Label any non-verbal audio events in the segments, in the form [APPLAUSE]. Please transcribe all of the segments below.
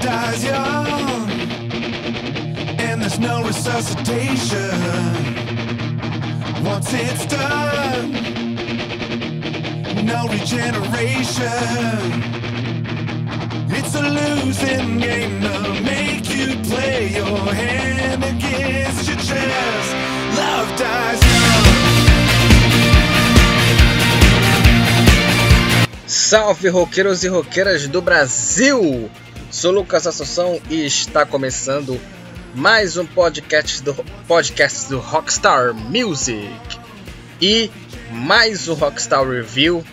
Dies young, and there's no resuscitation. Once it's done, no regeneration. It's a losing game to make you play your hand against your chest. Love dies young. Salve roqueiros e roqueiras do Brasil! Sou Lucas Assunção e está começando mais um podcast do podcast do Rockstar Music e mais um Rockstar Review.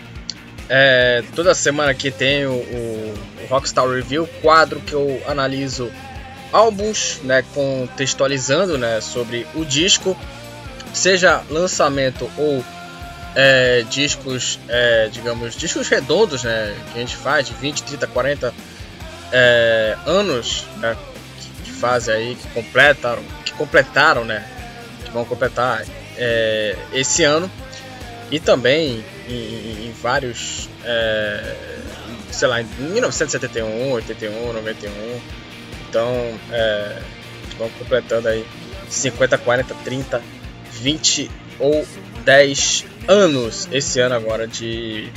É, toda semana aqui tem o, o, Rockstar Review, quadro que eu analiso álbuns, né, contextualizando, né, sobre o disco, seja lançamento ou é, discos, é, digamos, discos redondos, né, que a gente faz de 20, 30, 40 é, anos, né, que, fazem aí, que completaram, que completaram, né, que vão completar é, esse ano e também em, em vários, é, sei lá, em 1971, 81, 91, então é, vão completando aí 50, 40, 30, 20 ou 10 anos esse ano agora de,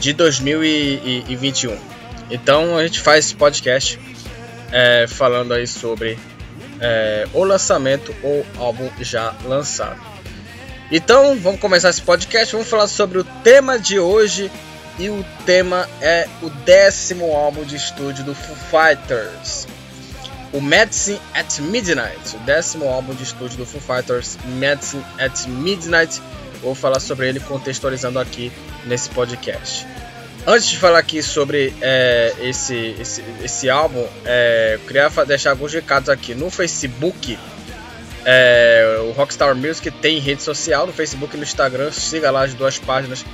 de 2021. Então a gente faz esse podcast é, falando aí sobre é, o lançamento ou álbum já lançado. Então vamos começar esse podcast. Vamos falar sobre o tema de hoje e o tema é o décimo álbum de estúdio do Foo Fighters, o Medicine at Midnight, o décimo álbum de estúdio do Foo Fighters, Medicine at Midnight. Vou falar sobre ele contextualizando aqui nesse podcast. Antes de falar aqui sobre é, esse, esse, esse álbum, é, eu queria deixar alguns recados aqui no Facebook. É, o Rockstar Music tem rede social no Facebook e no Instagram. Siga lá as duas páginas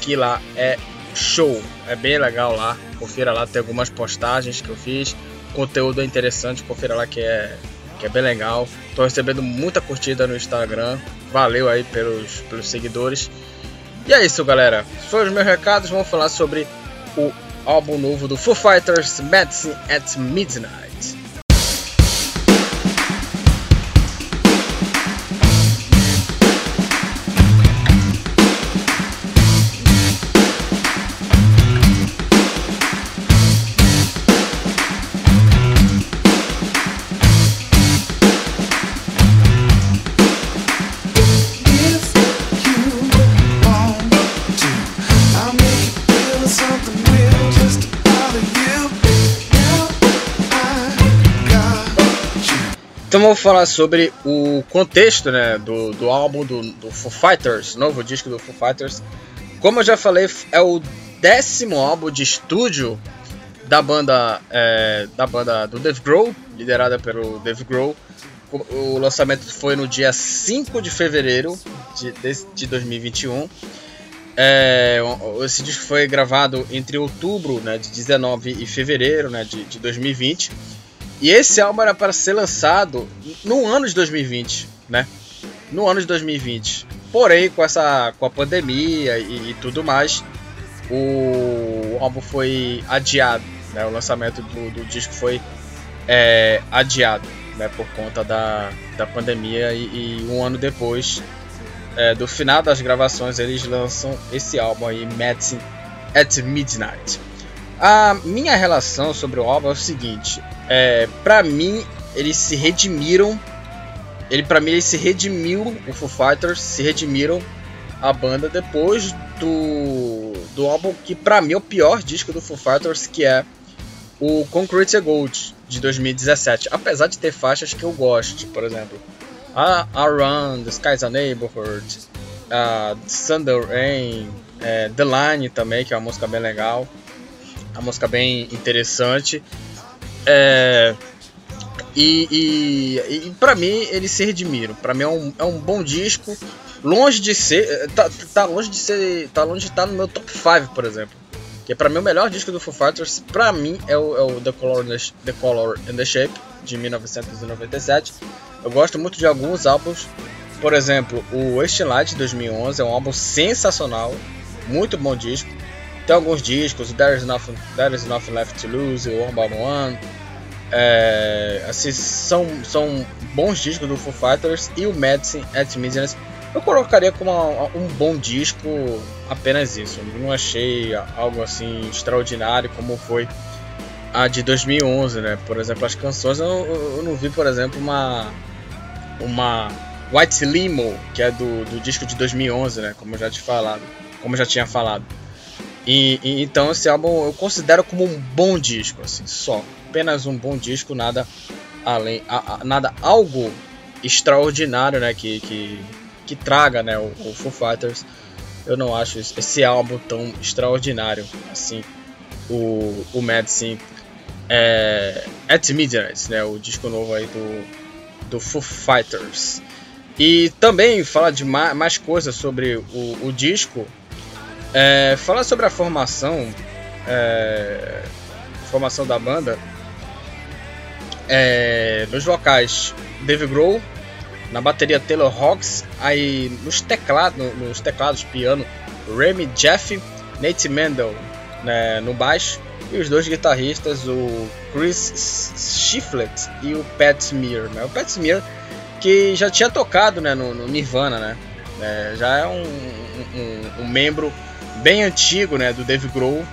que lá é show. É bem legal lá. Confira lá, tem algumas postagens que eu fiz. Conteúdo interessante, confira lá que é, que é bem legal. Tô recebendo muita curtida no Instagram. Valeu aí pelos, pelos seguidores. E é isso, galera. Foram os meus recados. Vamos falar sobre o álbum novo do Foo Fighters, Medicine at Midnight. Então vamos falar sobre o contexto né, do, do álbum do, do Foo Fighters, novo disco do Foo Fighters. Como eu já falei, é o décimo álbum de estúdio da banda é, da banda do Dave Grohl, liderada pelo Dave Grohl. O, lançamento foi no dia 5 de fevereiro de, de, de 2021. É, esse disco foi gravado entre outubro né, de 19 e fevereiro né, de, de 2020. E esse álbum era para ser lançado no ano de 2020, né? No ano de 2020. Porém, com essa com a pandemia e, e tudo mais, o álbum foi adiado, né? O lançamento do, do disco foi é, adiado, né? Por conta da, da pandemia e, e um ano depois é, do final das gravações eles lançam esse álbum aí, Medicine at Midnight. A minha relação sobre o álbum é o seguinte: é, para mim eles se redimiram, ele para mim ele se redimiu, o Foo Fighters se redimiram a banda depois do do álbum que para mim é o pior disco do Foo Fighters, que é o Concrete Gold de 2017, apesar de ter faixas que eu gosto, por exemplo, a Around, The Sky's a Neighborhood, a Thunder Rain, é, The Line também, que é uma música bem legal, uma música bem interessante. É, e, e, e para mim eles se redimiram. Para mim é um, é um bom disco. Longe de ser. Tá, tá longe de ser. Tá longe de estar no meu top 5, por exemplo. Que pra mim o melhor disco do Foo Fighters, pra mim, é o, é o The, Color and the, The Color and the Shape, de 1997. Eu gosto muito de alguns álbuns. Por exemplo, o Wasting Light de 2011 é um álbum sensacional. Muito bom disco. Tem alguns discos, There is Nothing, There is Nothing Left to Lose, One by One. É, assim, são, são bons discos do Foo Fighters e o Medicine at Midnight eu colocaria como um bom disco apenas isso. Não achei algo assim extraordinário como foi a de 2011, né? Por exemplo, as canções eu, eu não vi, por exemplo, uma uma White Limo, que é do, do disco de 2011, né? Como eu já te falado, como eu já tinha falado. E, e, então esse álbum eu considero como um bom disco, assim, só, apenas um bom disco, nada além, a, a, nada algo extraordinário, né? Que, que, que traga, né? O, o Foo Fighters. Eu não acho esse álbum tão extraordinário, assim. O, o Medicine é, At Midnight, né? O disco novo aí do, do Foo Fighters. E também falar de mais, mais coisas sobre o, o disco. É, falar sobre a formação. É, formação da banda. É, nos vocais, Dave Grohl. Na bateria, Taylor Hawkes. Aí nos teclados, nos teclados piano, Remy Jeff. Nate Mendel né, no baixo. E os dois guitarristas, o Chris Shiflett e o Pat Smear. Né? O Pat Smear que já tinha tocado né, no, no Nirvana, né? É, já é um, um, um, membro bem antigo né, do Dave Grohl.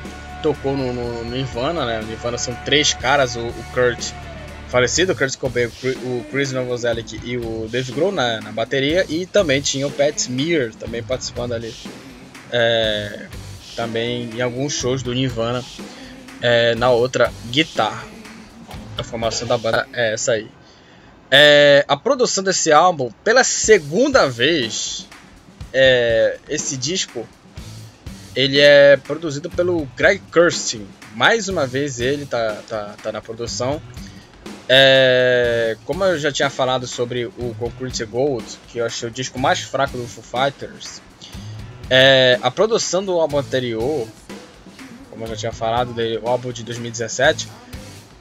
Tocou no, no, Nirvana, né? Nirvana são três caras, o, o Kurt falecido, o Kurt Cobain, o Chris Novoselic e o Dave Grohl na, na, bateria. E também tinha o Pat Smear também participando ali. É, também em alguns shows do Nirvana é, na outra guitarra. A formação da banda é essa aí. É, a produção desse álbum, pela segunda vez, é, esse disco, ele é produzido pelo Greg Kurstin. Mais uma vez ele tá, tá, tá na produção. É, como eu já tinha falado sobre o Concrete Gold, que eu achei o disco mais fraco do Foo Fighters, é, a produção do álbum anterior, como eu já tinha falado, do álbum de 2017,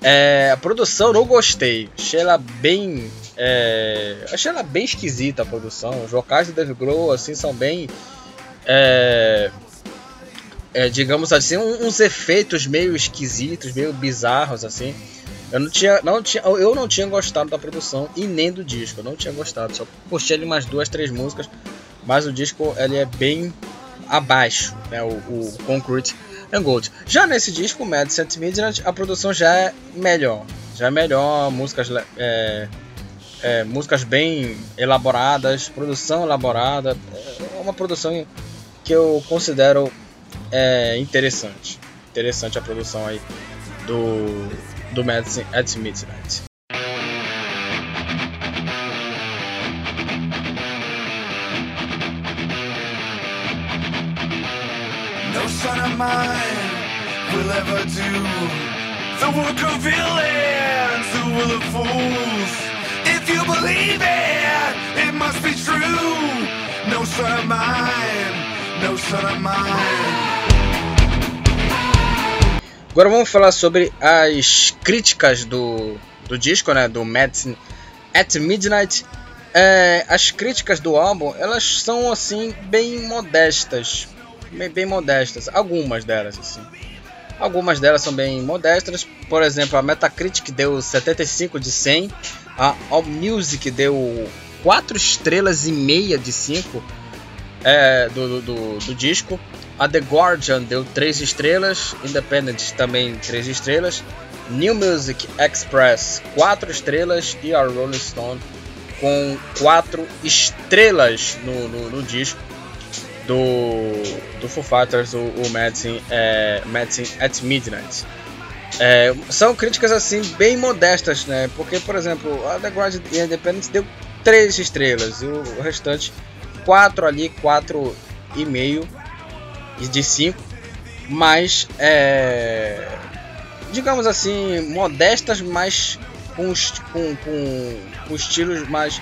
é, a produção não gostei. Achei ela bem. É, achei ela bem esquisita a produção. Os vocais do Dave Grohl assim, são bem. É, é, digamos assim, uns efeitos meio esquisitos, meio bizarros assim. Eu não tinha, não tinha, eu não tinha gostado da produção e nem do disco. Eu não tinha gostado. Só curti ali umas duas, três músicas, mas o disco ele é bem abaixo, né? O, o Concrete and Gold. Já nesse disco, Mad Saint Midnight, a produção já é melhor. Já é melhor, músicas, é, é, músicas bem elaboradas, produção elaborada. É uma produção que eu considero é, interessante. Interessante a produção aí do, do Mad at Midnight. mine will ever do the work of villains who will of fools. If you believe it, it must be true. No son of mine, no son of mine. Agora vamos falar sobre as críticas do, do disco, né, do Medicine at Midnight. É, as críticas do álbum, elas são assim bem modestas, bem, bem modestas. Algumas delas, assim. Algumas delas são bem modestas. Por exemplo, a Metacritic deu 75 de 100. A AllMusic deu 4 estrelas e meia de 5 é, do, do, do, disco. A The Guardian deu 3 estrelas. Independent também 3 estrelas. New Music Express 4 estrelas. E a Rolling Stone com 4 estrelas no, no, no disco do, do Foo Fighters, o, o Medicine, é, Medicine at Midnight. É, são críticas assim bem modestas, né? Porque, por exemplo, a The Guardian e a Independence deu 3 estrelas e o, restante 4 ali, 4 e meio de 5, mas é, digamos assim, modestas, mas com, com, com, com estilos mais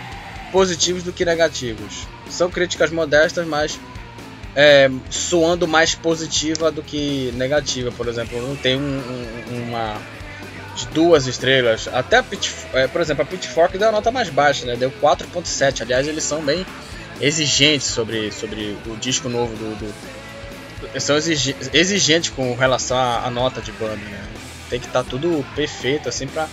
positivos do que negativos. São críticas modestas, mas é, soando mais positiva do que negativa, por exemplo. Não tem um, um, uma de duas estrelas. Até a Pit, é, por exemplo, a Pitchfork deu a nota mais baixa, né? Deu 4.7. Aliás, eles são bem exigentes sobre, sobre o disco novo do, do, são exigentes com relação à, nota de banda, né? Tem que estar tá tudo perfeito assim pra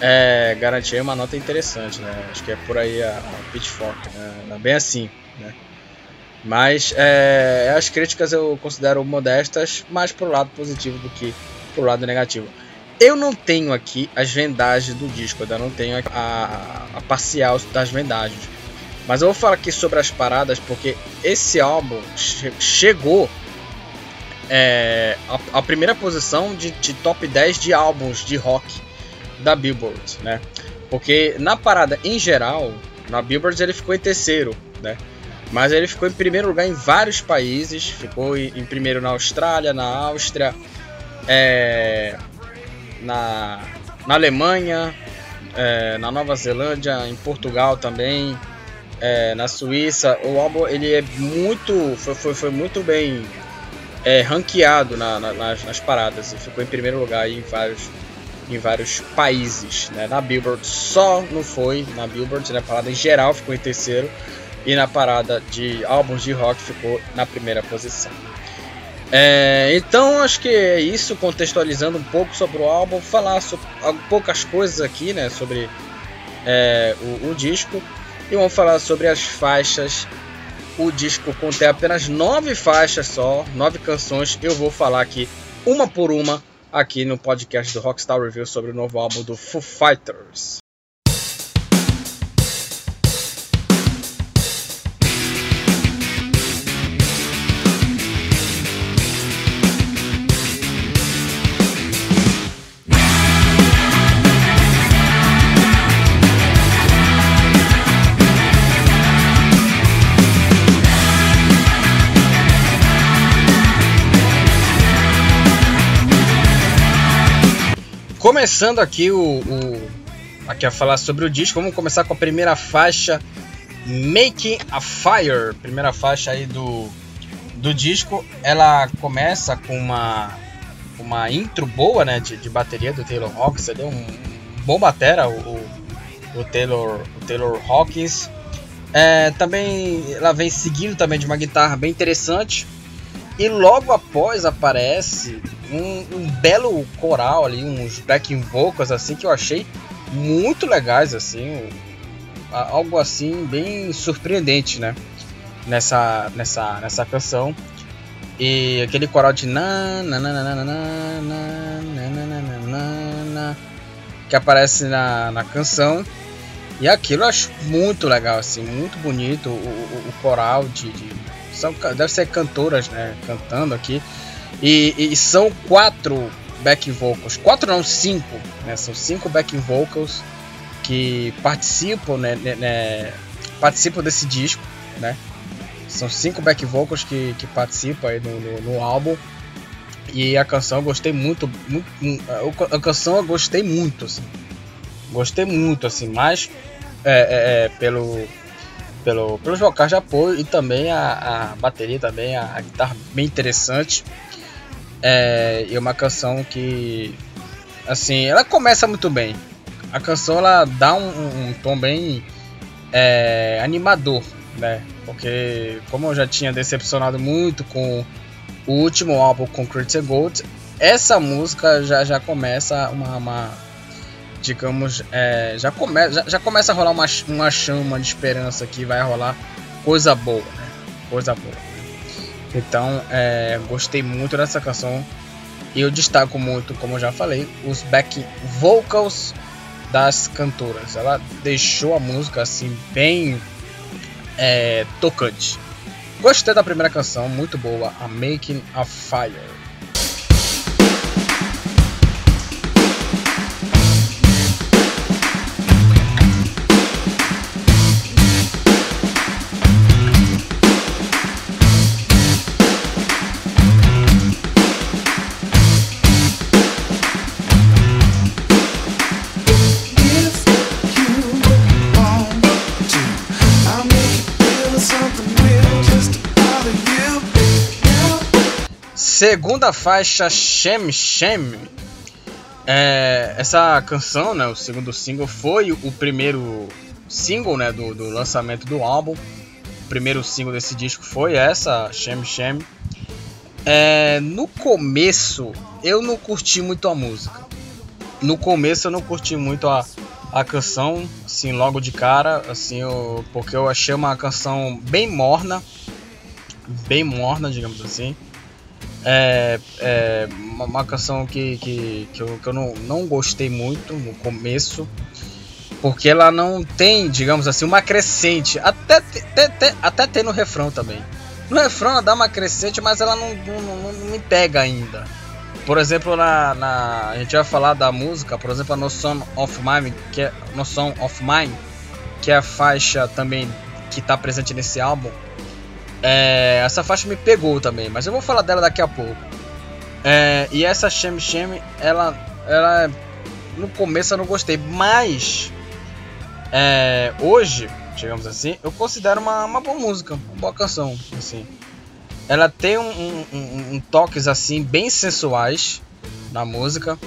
é, garantir uma nota interessante, né? Acho que é por aí a, a Pitchfork, né? É bem assim, né? Mas é, as críticas eu considero modestas, mais pro lado positivo do que pro lado negativo. Eu não tenho aqui as vendagens do disco, eu não tenho a, a, a parcial das vendagens. Mas eu vou falar aqui sobre as paradas porque esse álbum che chegou é, a, a, primeira posição de, de, top 10 de álbuns de rock da Billboard, né? Porque na parada em geral, na Billboard ele ficou em terceiro, né? Mas ele ficou em primeiro lugar em vários países, ficou em, em primeiro na Austrália, na Áustria, é, na, na Alemanha, é, na Nova Zelândia, em Portugal também, é, na Suíça. O álbum ele é muito, foi, foi, foi muito bem é, ranqueado na, na, nas, nas, paradas e ficou em primeiro lugar em vários, em vários países. Né? Na Billboard só não foi, na Billboard, na né? parada em geral ficou em terceiro e na parada de álbuns de rock ficou na primeira posição. É, então acho que é isso, contextualizando um pouco sobre o álbum, falar sobre poucas coisas aqui, né, sobre é, o, o, disco e vamos falar sobre as faixas. O disco contém apenas nove faixas só, nove canções. Eu vou falar aqui uma por uma aqui no podcast do Rockstar Review sobre o novo álbum do Foo Fighters. Começando aqui o, o, aqui a falar sobre o disco, vamos começar com a primeira faixa, Making a Fire, primeira faixa aí do, do disco. Ela começa com uma uma intro boa, né, de, de bateria do Taylor Hawkins, ele é um bom batera, o, o, o Taylor o Taylor Hawkins. É, também ela vem seguindo também de uma guitarra bem interessante. E logo após aparece um, um, belo coral ali, uns backing vocals assim que eu achei muito legais assim, algo assim bem surpreendente, né? Nessa nessa nessa canção. E aquele coral de na na na na na na na na na que aparece na, na canção. E aquilo eu acho muito legal, assim, muito bonito o, o, o coral de, de, são deve ser cantoras, né, cantando aqui. E, e, são quatro back vocals, quatro não, cinco, né? São cinco back vocals que participam, né, né, né, participam desse disco, né? São cinco back vocals que, que participam aí no, no, no álbum. E a canção eu gostei muito, muito, a canção eu gostei muito, assim. Gostei muito, assim, mais é, é, é, pelo, pelo, pelos vocais de apoio e também a, a bateria, também a, a guitarra bem interessante. É, e uma canção que, assim, ela começa muito bem. A canção ela dá um, um tom bem é, animador, né? Porque como eu já tinha decepcionado muito com o último álbum com Critical Gold, essa música já, já começa uma, uma digamos, é, já, come, já, já, começa a rolar uma, uma chama de esperança que vai rolar coisa boa, né? Coisa boa. Então, é, gostei muito dessa canção. E eu destaco muito, como eu já falei, os back vocals das cantoras. Ela deixou a música assim bem é, tocante. Gostei da primeira canção, muito boa, a Making a Fire. Segunda faixa, Shem Shem. É, essa canção, né, o segundo single, foi o primeiro single né, do, do lançamento do álbum. O primeiro single desse disco foi essa, Shem Shem. É, no começo eu não curti muito a música. No começo eu não curti muito a, a canção, assim, logo de cara, assim, eu, porque eu achei uma canção bem morna, bem morna, digamos assim. É, é uma, uma canção que, que, que, eu, que eu não, não gostei muito no começo, porque ela não tem, digamos assim, uma crescente, até, até, até tem no refrão também. No refrão ela dá uma crescente, mas ela não, não, não, não me pega ainda. Por exemplo, na, na, a gente vai falar da música, por exemplo, a Noção of Mine, que é Noção of Mine, que é a faixa também que está presente nesse álbum. É, essa faixa me pegou também, mas eu vou falar dela daqui a pouco. É, e essa Shem Shem, ela, ela no começo eu não gostei, mas é, hoje, digamos assim, eu considero uma, uma boa música, uma boa canção, assim. Ela tem um, um, um, um toques assim bem sensuais na música.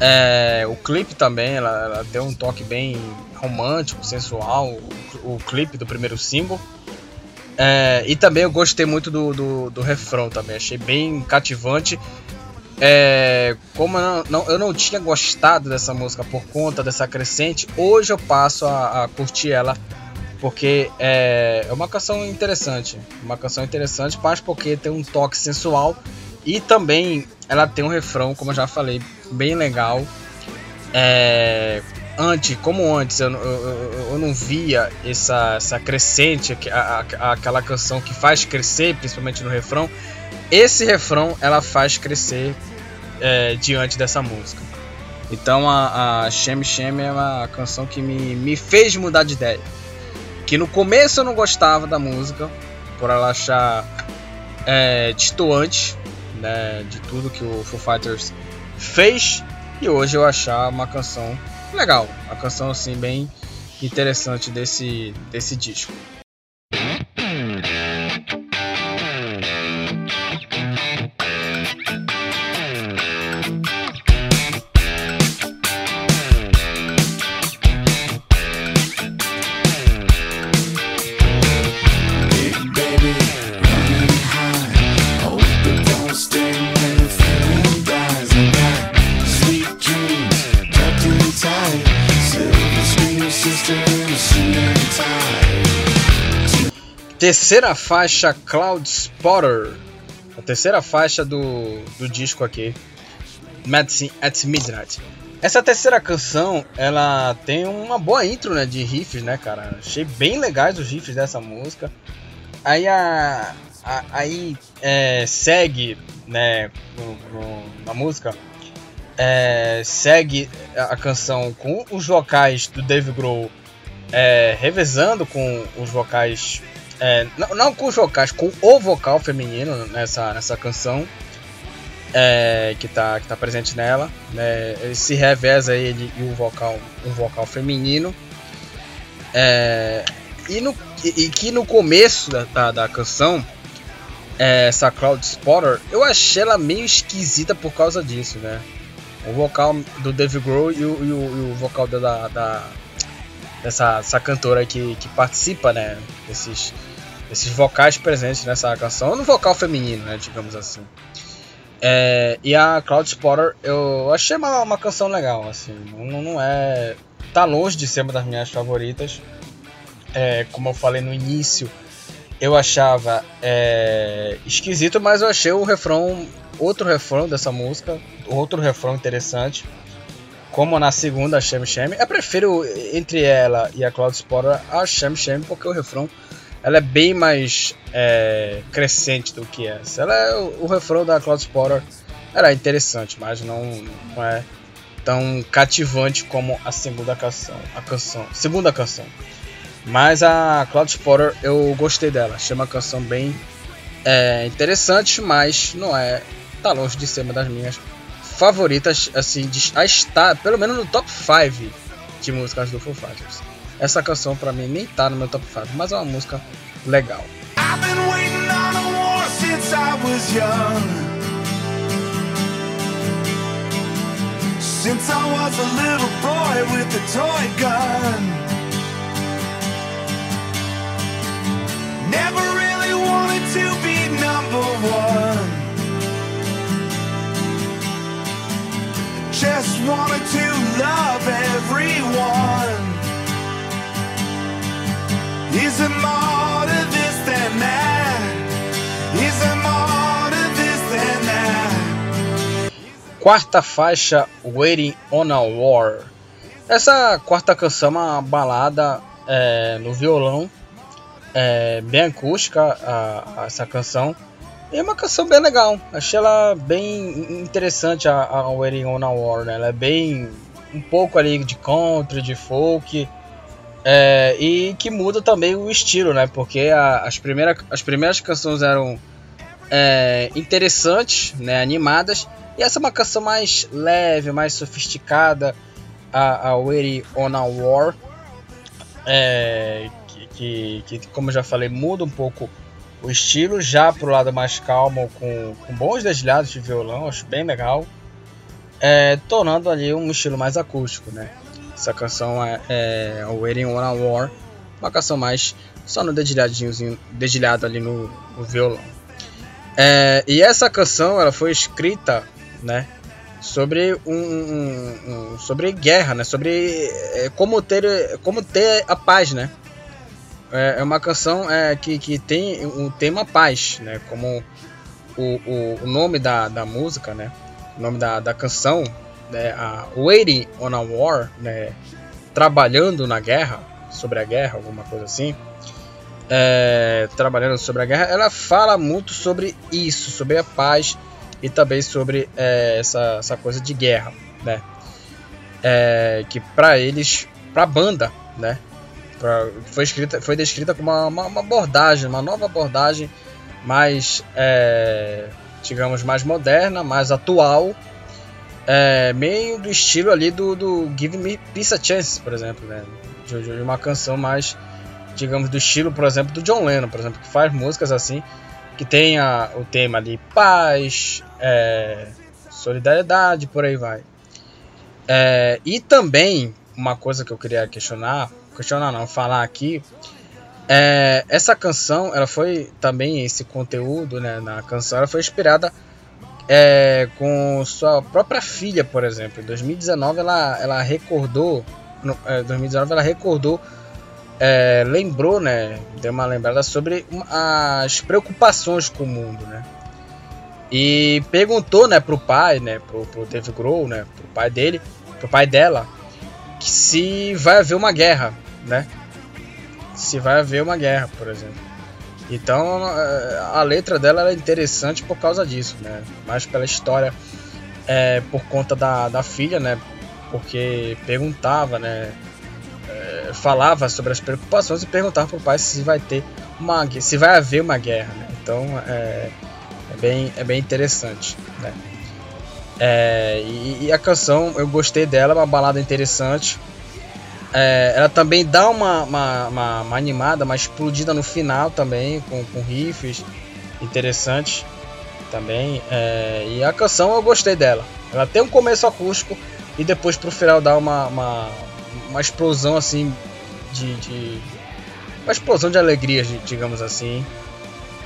É, o clipe também, ela, ela, tem um toque bem romântico, sensual. O, o clipe do primeiro single. É, e também eu gostei muito do, do, do, refrão também, achei bem cativante. É, como eu não, não, eu não tinha gostado dessa música por conta dessa crescente, hoje eu passo a, a curtir ela porque é, é uma canção interessante, uma canção interessante, mas porque tem um toque sensual e também ela tem um refrão, como eu já falei, bem legal. É, antes, como antes eu, eu, eu não via essa, essa crescente, a, a, aquela canção que faz crescer, principalmente no refrão. Esse refrão ela faz crescer é, diante dessa música. Então a, a Shem Shem é uma canção que me, me fez mudar de ideia que no começo eu não gostava da música, por ela achar é, distoante né, de tudo que o Foo Fighters fez, e hoje eu achar uma canção legal, uma canção assim bem interessante desse, desse disco. Terceira faixa Cloud Spotter. A terceira faixa do, do disco aqui. Medicine at Midnight. Essa terceira canção, ela tem uma boa intro, né, de riffs, né, cara? Achei bem legais os riffs dessa música. Aí a, a aí é, segue, né, na música, é, segue a canção com os vocais do Dave Grohl é, revezando com os vocais é, não, não, com os vocais, com o vocal feminino nessa, nessa canção é, que, tá, que tá presente nela. Né, ele se reveza ele e o vocal, um vocal feminino. É, e, no, e, e, que no começo da, da, da canção, é, essa Cloud Spotter, eu achei ela meio esquisita por causa disso, né? O vocal do Dave Grohl e o, e o, e o vocal da, da, dessa, cantora que, que participa, né? Desses, esses vocais presentes nessa canção, no vocal feminino, né, digamos assim. É, e a Cloud Spotter eu achei uma, uma canção legal, assim, não, não, é. tá longe de ser uma das minhas favoritas. É, como eu falei no início, eu achava é, esquisito, mas eu achei o refrão, outro refrão dessa música, outro refrão interessante. Como na segunda, a Shem Shem. Eu prefiro entre ela e a Cloud Spotter a Shem Shem, porque o refrão ela é bem mais é, crescente do que essa. Ela é o, o refrão da Cloud Spotter era é interessante, mas não, não é tão cativante como a segunda canção, a canção, segunda canção. Mas a Cloud Spotter eu gostei dela, achei uma canção bem é, interessante, mas não é tá longe de ser uma das minhas favoritas, assim, de, a estar pelo menos no top 5 de músicas do Foo Fighters. Essa canção pra mim nem tá no meu top 5, mas é uma música legal. I've been waiting on a war since I was young. Since I was a little boy with a toy gun. Never really wanted to be number one. Just wanted to love everyone. This this? Quarta faixa, Waiting on a War. Essa quarta canção é uma balada é, no violão, é, bem acústica a, a essa canção. E é uma canção bem legal, achei ela bem interessante a, a Waiting on a War, né? Ela é bem um pouco ali de country, de folk, é, e que muda também o estilo, né? Porque a, as, primeira, as primeiras canções eram é, interessantes, né? animadas, e essa é uma canção mais leve, mais sofisticada, a, a Waiting on a War, é, que, que, que, como já falei, muda um pouco o estilo, já pro lado mais calmo, com, com bons dedilhados de violão, acho bem legal é, tornando ali um estilo mais acústico, né? Essa canção é, é Waiting on a War, uma canção mais só no dedilhadinho, dedilhado ali no, no violão. É, e essa canção ela foi escrita, né? Sobre um, um, um sobre guerra, né? Sobre é, como ter como ter a paz, né? É, é uma canção é, que, que tem o tema paz, né? Como o, o, o nome da, da música, né? o nome da, da canção, né, a Waiting on a War, né, trabalhando na guerra, sobre a guerra, alguma coisa assim, é, trabalhando sobre a guerra, ela fala muito sobre isso, sobre a paz e também sobre é, essa, essa coisa de guerra, né? É, que para eles, para a banda, né? Pra, foi escrita, foi descrita como uma, uma, uma, abordagem, uma nova abordagem mais é, digamos, mais moderna, mais atual, é, meio do estilo ali do, do Give Me Peace a Chance, por exemplo, né? De, de, uma canção mais, digamos, do estilo, por exemplo, do John Lennon, por exemplo, que faz músicas assim, que tem a, o tema ali paz, é, solidariedade, por aí vai. É, e também, uma coisa que eu queria questionar, questionar não, falar aqui, é, essa canção, ela foi também esse conteúdo, né, na canção, ela foi inspirada é, com sua própria filha, por exemplo. Em 2019 ela, ela recordou, no, é, 2019 ela recordou, é, lembrou, né, deu uma lembrada sobre as preocupações com o mundo, né. E perguntou, né, pro pai, né, pro, pro Dave Grohl, né, pro pai dele, pro pai dela, se vai haver uma guerra, né se vai haver uma guerra, por exemplo. Então a letra dela é interessante por causa disso, né? Mais pela história, é, por conta da, da filha, né? Porque perguntava, né? É, falava sobre as preocupações e perguntava pro pai se vai ter uma se vai haver uma guerra, né? Então é, é bem é bem interessante, né? É, e, e, a canção eu gostei dela, uma balada interessante. É, ela também dá uma, uma, uma, uma, animada, uma explodida no final também, com, com riffs interessantes também. É, e a canção eu gostei dela. Ela tem um começo acústico e depois pro final dá uma, uma, uma explosão assim de, de, Uma explosão de alegria, digamos assim.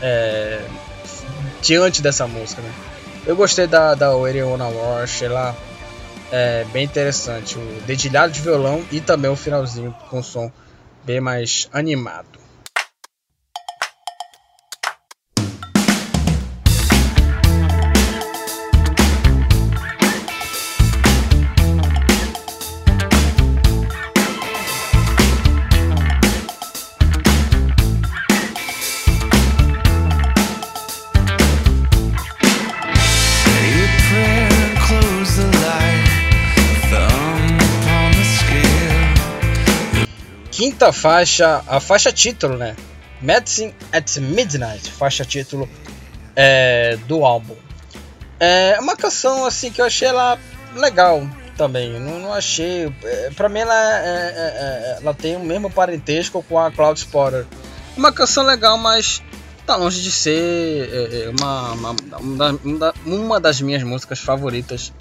É, diante dessa música, né? Eu gostei da, da Waiting on a War, ela é bem interessante. O dedilhado de violão e também o finalzinho com som bem mais animado. Quinta faixa, a faixa título, né? Medicine at Midnight, faixa título é, do álbum. É uma canção assim que eu achei ela legal também. Não, não achei. É, pra mim ela, é, é, é, ela tem o mesmo parentesco com a Cloud Spotter. Uma canção legal, mas tá longe de ser uma, uma, uma, uma, das minhas músicas favoritas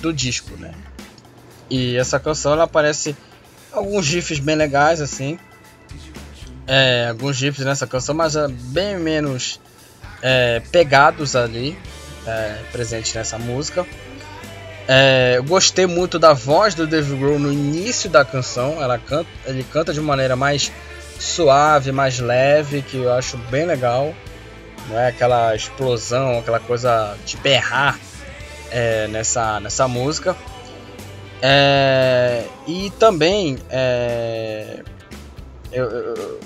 do disco, né? E essa canção ela aparece alguns gifs bem legais assim. É, alguns gifs nessa canção, mas é bem menos é, pegados ali, é, presente nessa música. É, eu gostei muito da voz do Dave Grohl no início da canção. Ela canta, ele canta de maneira mais suave, mais leve, que eu acho bem legal. Não é aquela explosão, aquela coisa de berrar é, nessa, nessa música. É, e também é, eu, eu,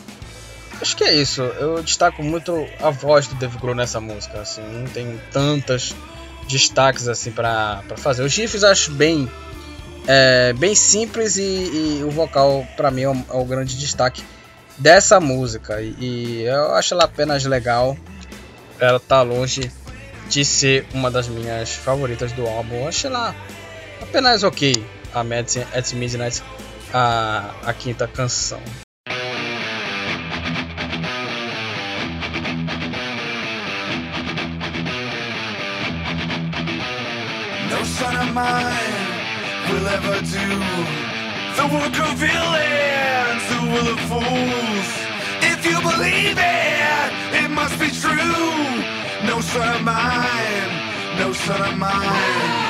acho que é isso. Eu destaco muito a voz do Dave Grohl nessa música. Assim, não tem tantas destaques assim para fazer. Os riffs acho bem é, bem simples e, e o vocal para mim é o, é o, grande destaque dessa música e, e, eu acho ela apenas legal. Ela tá longe de ser uma das minhas favoritas do álbum. Eu acho ela apenas ok. A Medicine at Midnight, a, a quinta canção. No son of mine will ever do the work of villains who will of fools. If you believe it, it must be true. No son of mine, no son of mine.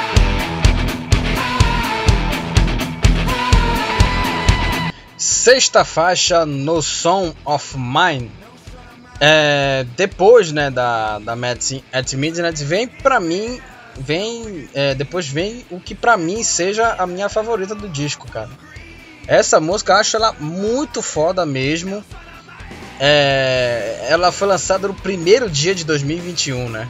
Sexta faixa no Song of Mine. É, depois né, da, da Medicine at Midnight vem pra mim vem é, depois vem o que para mim seja a minha favorita do disco, cara. Essa música eu acho ela muito foda mesmo. É, ela foi lançada no primeiro dia de 2021, né?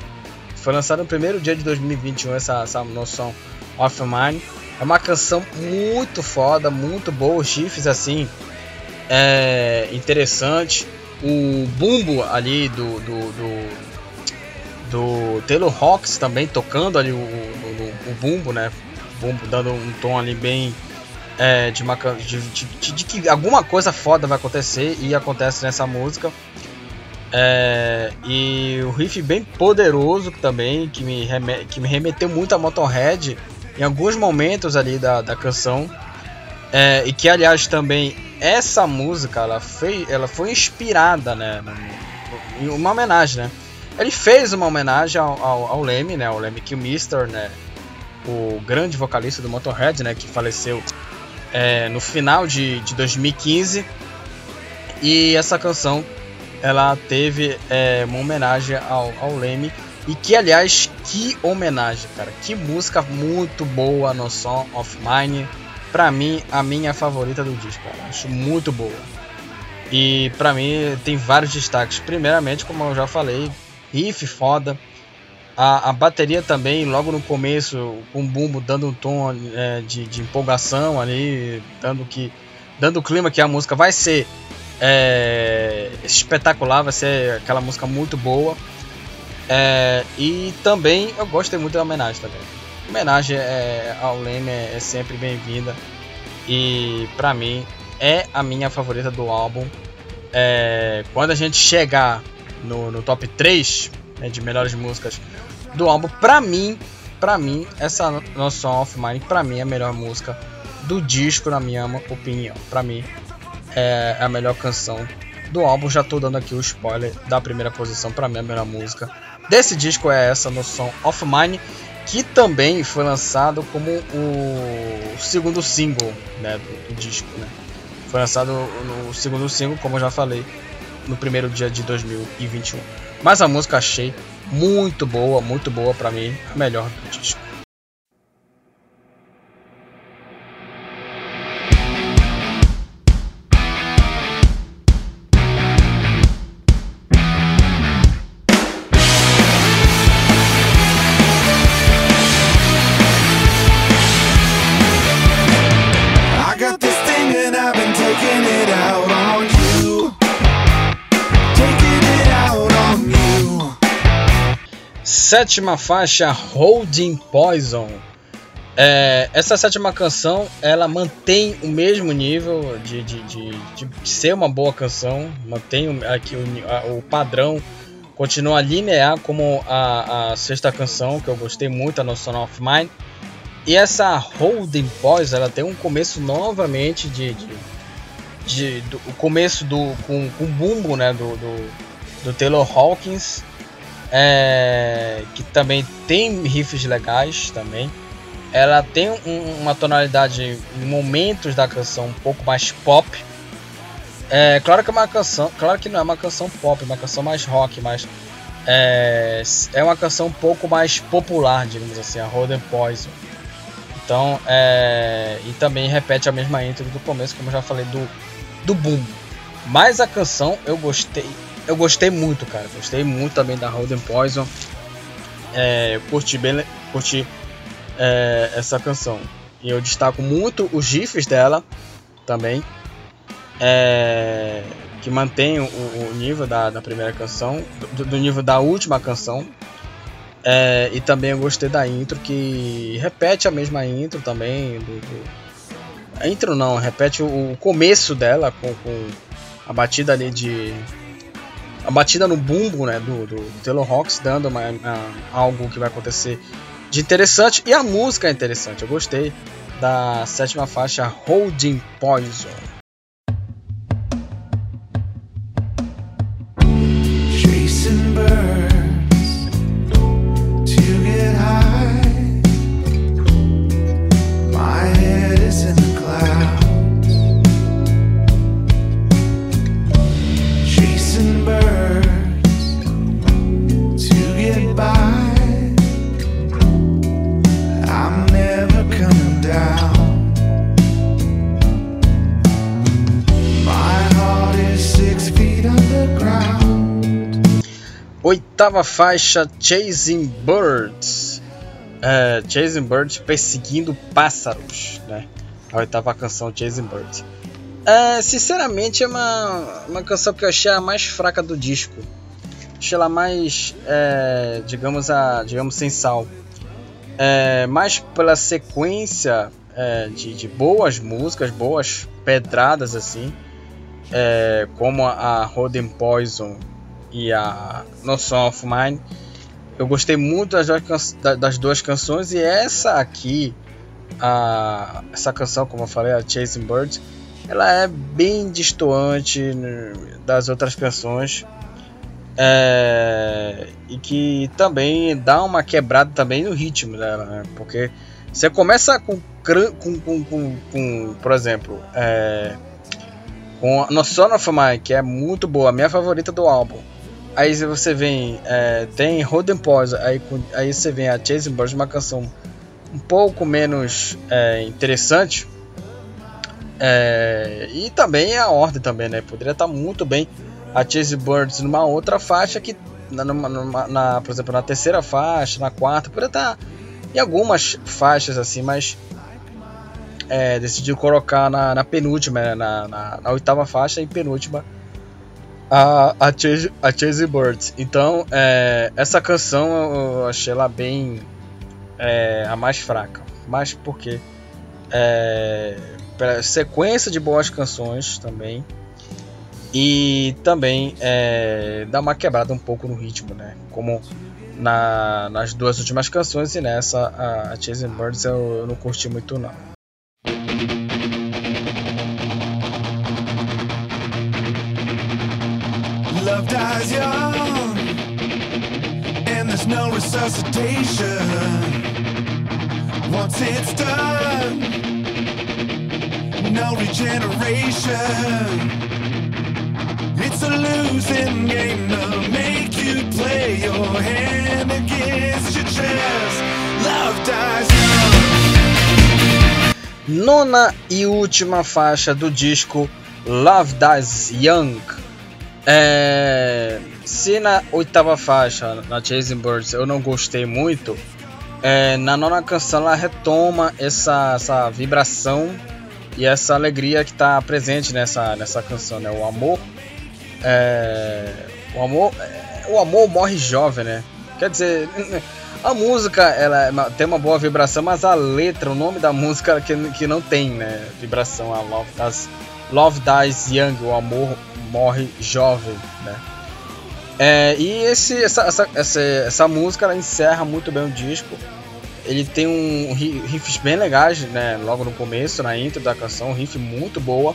Foi lançada no primeiro dia de 2021 essa, essa noção of Mine. É uma canção muito foda, muito boa, os riffs assim, é interessante. O bumbo ali do, do, do do Taylor Hawks também tocando ali o, o, o bumbo, né? O bumbo dando um tom ali bem é, de, uma, de, de, de, que alguma coisa foda vai acontecer e acontece nessa música. É, e o riff bem poderoso também, que me, reme, que me remeteu muito a Motorhead em alguns momentos ali da, da canção. É, e que aliás também essa música ela foi, ela foi inspirada né, em uma homenagem, né? Ele fez uma homenagem ao, ao, ao Leme, né? O Leme Kilmister, né? O grande vocalista do Motorhead, né? Que faleceu é, no final de, de 2015. E essa canção, ela teve é, uma homenagem ao, ao Leme. E que, aliás, que homenagem, cara. Que música muito boa no Song of Mine. Pra mim, a minha favorita do disco, cara. Acho muito boa. E pra mim tem vários destaques. Primeiramente, como eu já falei, riff foda. A, a bateria também, logo no começo, com o bumbo dando um tom é, de, de empolgação ali, dando que dando o clima que a música vai ser é, espetacular, vai ser aquela música muito boa. É, e também eu gostei muito da homenagem também. A homenagem é, ao Leme é, é sempre bem-vinda e pra mim é a minha favorita do álbum. É, quando a gente chegar no, no top 3 né, de melhores músicas do álbum. Pra mim, pra mim, essa No Song of Mine, pra mim, é a melhor música do disco, na minha opinião. Pra mim, é a melhor canção do álbum. Já tô dando aqui o spoiler da primeira posição, pra mim, a melhor música desse disco é essa, No Song of Mine, que também foi lançado como o segundo single né, do, do disco. Né? Foi lançado no segundo single, como eu já falei, no primeiro dia de 2021. Mas a música achei muito boa, muito boa para mim, a melhor do disco. Sétima faixa, Holding Poison. É, essa sétima canção, ela mantém o mesmo nível de, de, de, de ser uma boa canção, mantém aqui o, a, o padrão, continua linear como a, a, sexta canção, que eu gostei muito, a Notion of Mine. E essa Holding Poison, ela tem um começo novamente de, de, de do, o começo do com, com o bumbo, né, do, do, do Taylor Hawkins é, que também tem riffs legais também. Ela tem um, uma tonalidade em momentos da canção um pouco mais pop. É, claro que é uma canção, claro que não é uma canção pop, é uma canção mais rock, mas é, é uma canção um pouco mais popular, digamos assim, a Roden Poison. Então, é, e também repete a mesma intro do começo, como eu já falei do, do Boom. Mas a canção eu gostei, eu gostei muito, cara. Gostei muito também da Roden Poison. É, curti bem, curti é, essa canção. E eu destaco muito os GIFs dela também. É, que mantém o, o nível da, da, primeira canção, do, do, nível da última canção. É, e também eu gostei da intro, que repete a mesma intro também. Do, do... A intro não, repete o, o começo dela com, com, a batida ali de. A batida no bumbo né, do, do, Taylor Hawks, dando uma, uma, algo que vai acontecer de interessante. E a música é interessante, eu gostei da sétima faixa Holding Poison. Oitava faixa, Chasing Birds. É, Chasing Birds, perseguindo pássaros, né? A oitava canção, Chasing Birds. É, sinceramente, é uma, uma canção que eu achei a mais fraca do disco. Achei ela mais, é, digamos, a, digamos, sem sal. É, mais pela sequência é, de, de, boas músicas, boas pedradas assim, é, como a, a Roden Poison e a No Song of Mine. Eu gostei muito das duas, das duas canções e essa aqui, a, essa canção, como eu falei, a Chasing Birds, ela é bem distoante das outras canções é, e que também dá uma quebrada também no ritmo dela, né? porque você começa com, com, com, com, com por exemplo, é, com No Son of Mine, que é muito boa, a minha favorita do álbum. Aí você vem, é, tem Roden Pause, aí, aí você vem a Chasing Birds, uma canção um pouco menos é, interessante. É, e também a ordem também, né? Poderia estar muito bem a Chasing Birds numa outra faixa que, na, numa, na, por exemplo, na terceira faixa, na quarta, poderia estar em algumas faixas assim, mas é, decidiu colocar na, na penúltima, né? na, na, na oitava faixa e penúltima a, a, Chase, a. Então, é, essa canção eu achei ela bem é, a mais fraca. Mas porque é, sequência de boas canções também. E também é, dá uma quebrada um pouco no ritmo, né? Como na, nas duas últimas canções e nessa, a, a Chasing Birds eu, eu não curti muito não. Resuscitation. Once it's done, no regeneration. It's a losing game to make you play your hand against your chest. Love dies. Nona e última faixa do disco Love Dies Young é, se na oitava faixa, na Chasing Birds, eu não gostei muito, é, na nona canção ela retoma essa, essa vibração e essa alegria que está presente nessa, nessa canção, né? O amor, é, o amor, é, o amor morre jovem, né? Quer dizer, [LAUGHS] a música ela é tem uma boa vibração, mas a letra, o nome da música que, que não tem, né? Vibração, a Dies, Love Dies Young, o amor morre jovem, né? É, e esse, essa, essa, essa, essa, música ela encerra muito bem o disco. Ele tem um riffs bem legais, né? Logo no começo, na intro da canção, um riff muito boa.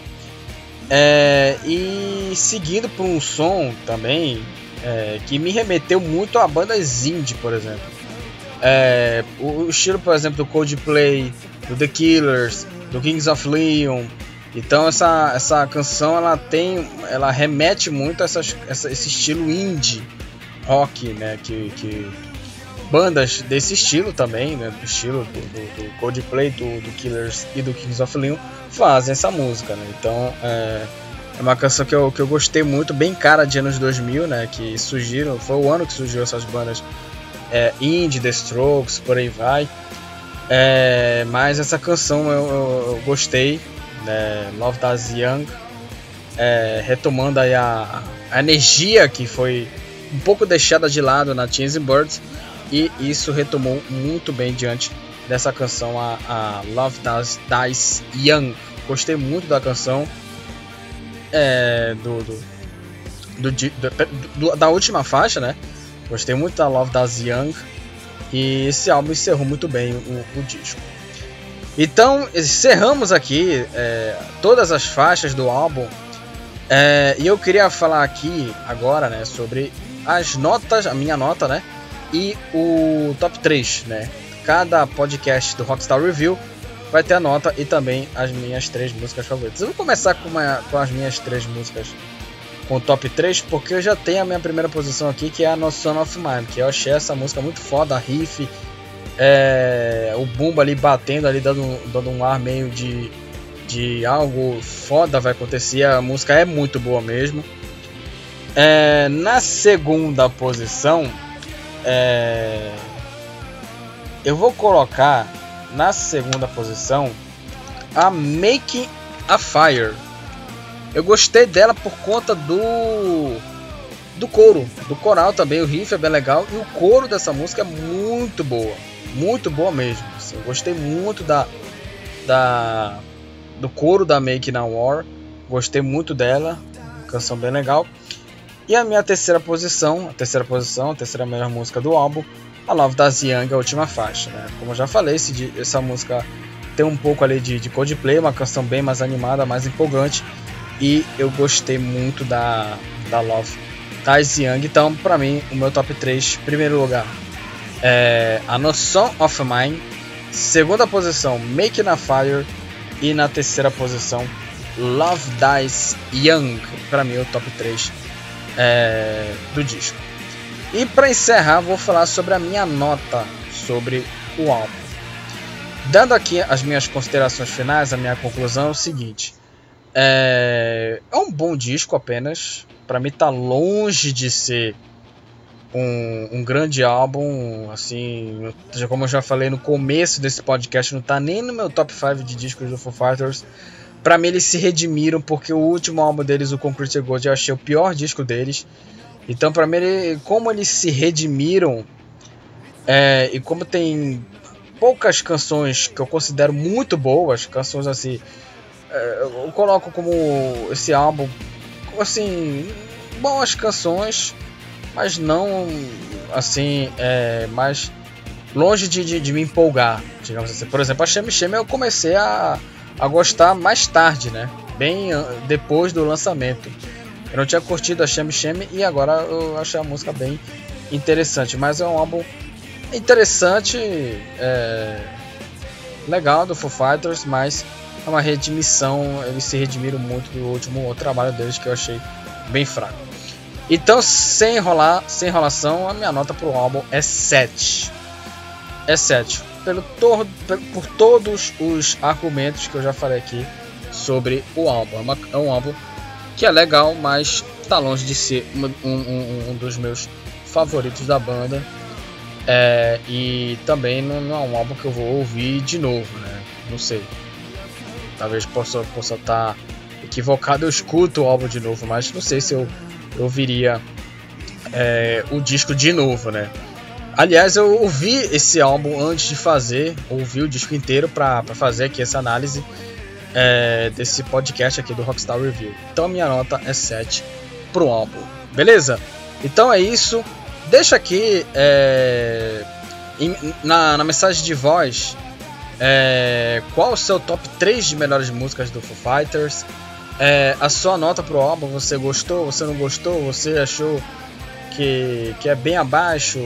É, e seguindo por um som também é, que me remeteu muito a bandas indie, por exemplo. É, o estilo, por exemplo, do Coldplay, do The Killers, do Kings of Leon, então essa, essa canção ela tem, ela remete muito a essas, essa, esse estilo indie rock, né, que, que bandas desse estilo também, né, do estilo do, do, do Coldplay, do, do, Killers e do Kings of Leon, fazem essa música, né? Então é, é, uma canção que eu, que eu gostei muito, bem cara de anos 2000, né? Que surgiram, foi o ano que surgiu essas bandas é, indie, The Strokes, por aí vai. É, mas essa canção eu, eu, eu gostei, né? Love Das Young, é, retomando aí a, a energia que foi um pouco deixada de lado na Teens Birds e isso retomou muito bem diante dessa canção, a, a Love Dies Young. Gostei muito da canção é, do, do, do, da última faixa, né? Gostei muito da Love Does Young e esse álbum encerrou muito bem o, o disco. Então, encerramos aqui é, todas as faixas do álbum é, e eu queria falar aqui agora né, sobre as notas, a minha nota, né? e o top 3, né? Cada podcast do Rockstar Review vai ter a nota e também as minhas três músicas favoritas. Eu vou começar com, uma, com as minhas três músicas com o top 3, porque eu já tenho a minha primeira posição aqui, que é a No Son of Mine, que eu achei essa música muito foda, a riff, é, o bumbo ali batendo ali, dando, dando um ar meio de, de algo foda vai acontecer, a música é muito boa mesmo. É, na segunda posição, é... Eu vou colocar na segunda posição a Making a Fire. Eu gostei dela por conta do do coro, do coral também. O riff é bem legal e o coro dessa música é muito boa, muito boa mesmo. Assim, eu gostei muito da da do coro da Making a War. Gostei muito dela, canção bem legal. E a minha terceira posição, a terceira posição, a terceira melhor música do álbum, a Love das Young, a última faixa. Né? Como eu já falei, esse, essa música tem um pouco ali de, de Coldplay, uma canção bem mais animada, mais empolgante. E eu gostei muito da, da Love das Young. Então, para mim, o meu top 3, primeiro lugar, é a No Song of Mine. Segunda posição, Making a Fire. E na terceira posição, Love Dies Young. Para mim, o top 3 é, do disco. E para encerrar, vou falar sobre a minha nota sobre o álbum. Dando aqui as minhas considerações finais, a minha conclusão é o seguinte: é, é um bom disco apenas. Para mim, tá longe de ser um, um, grande álbum. Assim, como eu já falei no começo desse podcast, não tá nem no meu top 5 de discos do Foo Fighters. Para mim eles se redimiram porque o último álbum deles, o Concrete Gold, eu achei o pior disco deles. Então para mim, ele, como eles se redimiram é, e como tem poucas canções que eu considero muito boas, canções assim, eu coloco como esse álbum assim boas canções, mas não assim, é, mais longe de, de, de, me empolgar, digamos assim. Por exemplo, a Shame Shame eu comecei a a gostar mais tarde, né? Bem depois do lançamento. Eu não tinha curtido a Shame Shame e agora eu achei a música bem interessante. Mas é um álbum interessante, é, legal do Foo Fighters, mas é uma redimissão. Eles se redimiram muito do último trabalho deles que eu achei bem fraco. Então, sem enrolar, sem enrolação, a minha nota para o álbum é 7. É 7 pelo todo, por todos os argumentos que eu já falei aqui sobre o álbum. É, uma, é um álbum que é legal, mas está longe de ser um, um, um, dos meus favoritos da banda. É, e também não, não, é um álbum que eu vou ouvir de novo, né? Não sei. Talvez possa possa estar tá equivocado. Eu escuto o álbum de novo, mas não sei se eu, ouviria é, o disco de novo, né? Aliás, eu ouvi esse álbum antes de fazer, ouvi o disco inteiro para fazer aqui essa análise é, desse podcast aqui do Rockstar Review. Então minha nota é 7 pro álbum, beleza? Então é isso. Deixa aqui é, em, na, na, mensagem de voz é, qual o seu top 3 de melhores músicas do Foo Fighters. É, a sua nota pro álbum, você gostou, você não gostou, você achou que, que é bem abaixo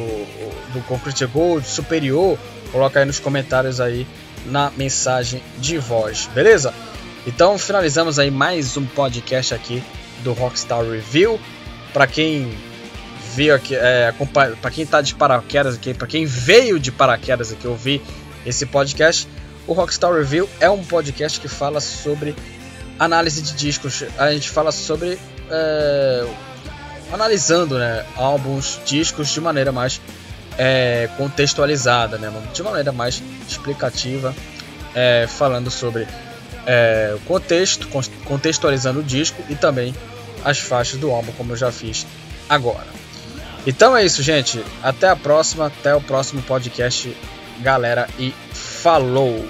do Concrete Gold, superior, coloca aí nos comentários aí na mensagem de voz, beleza? Então finalizamos aí mais um podcast aqui do Rockstar Review. Para quem viu aqui, é, para quem tá de paraquedas aqui, para quem veio de paraquedas aqui ouvir esse podcast, o Rockstar Review é um podcast que fala sobre análise de discos. A gente fala sobre é, analisando, né, álbuns, discos de maneira mais é, contextualizada, né, de maneira mais explicativa, é, falando sobre o contexto, contextualizando o disco e também as faixas do álbum, como eu já fiz agora. Então é isso, gente. Até a próxima, até o próximo podcast, galera, e falou!